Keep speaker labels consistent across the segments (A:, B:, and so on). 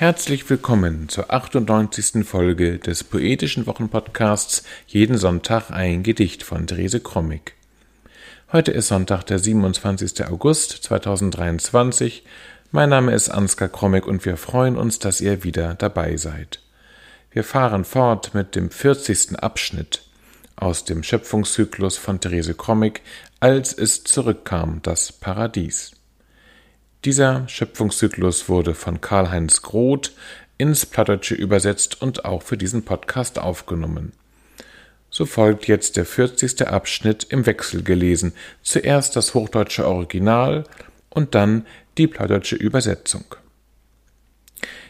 A: Herzlich willkommen zur 98. Folge des poetischen Wochenpodcasts Jeden Sonntag ein Gedicht von Therese Krommig. Heute ist Sonntag, der 27. August 2023. Mein Name ist Ansgar Krommig und wir freuen uns, dass ihr wieder dabei seid. Wir fahren fort mit dem 40. Abschnitt aus dem Schöpfungszyklus von Therese Krommig, als es zurückkam, das Paradies. Dieser Schöpfungszyklus wurde von Karl-Heinz Groth ins Plattdeutsche übersetzt und auch für diesen Podcast aufgenommen. So folgt jetzt der 40. Abschnitt im Wechsel gelesen, zuerst das hochdeutsche Original und dann die plattdeutsche Übersetzung.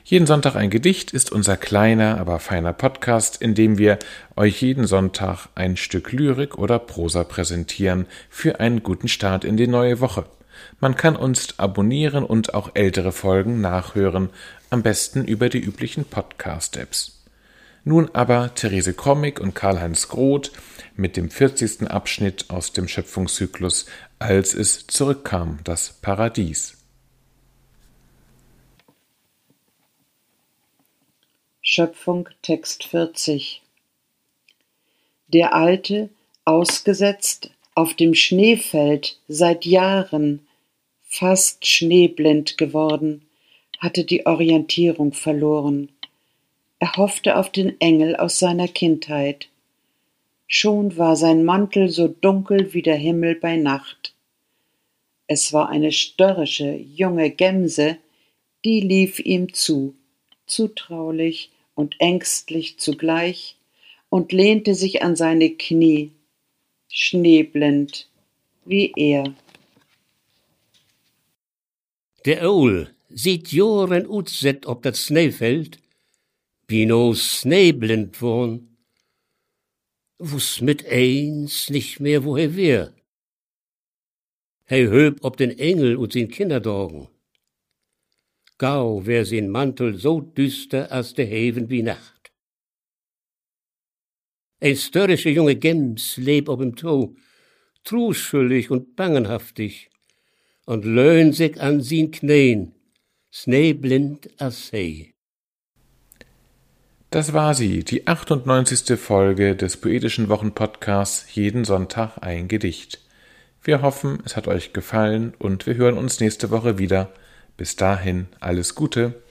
A: Jeden Sonntag ein Gedicht ist unser kleiner, aber feiner Podcast, in dem wir euch jeden Sonntag ein Stück Lyrik oder Prosa präsentieren für einen guten Start in die neue Woche. Man kann uns abonnieren und auch ältere Folgen nachhören, am besten über die üblichen Podcast-Apps. Nun aber Therese Krommig und Karl-Heinz Groth mit dem 40. Abschnitt aus dem Schöpfungszyklus Als es zurückkam, das Paradies.
B: Schöpfung Text 40 Der Alte, ausgesetzt auf dem Schneefeld seit Jahren, fast schneeblind geworden, hatte die Orientierung verloren. Er hoffte auf den Engel aus seiner Kindheit. Schon war sein Mantel so dunkel wie der Himmel bei Nacht. Es war eine störrische junge Gemse, die lief ihm zu, zutraulich und ängstlich zugleich, und lehnte sich an seine Knie, schneeblind wie er.
C: Der Owl sieht Joren utzet op dat Sneefeld, wie no sneeblind worn, wuss mit eins nicht mehr, wo er wär. Hei höb ob den Engel und sin Kinderdorgen. Gau wär sin Mantel so düster als der Heven wie Nacht. Ein störrische junge Gems leb ob im Tau, truschuldig und bangenhaftig, und löhn sich an sin Knän, sneeblind as sei.
A: Das war sie, die 98. Folge des Poetischen Wochenpodcasts Jeden Sonntag ein Gedicht. Wir hoffen, es hat euch gefallen und wir hören uns nächste Woche wieder. Bis dahin alles Gute.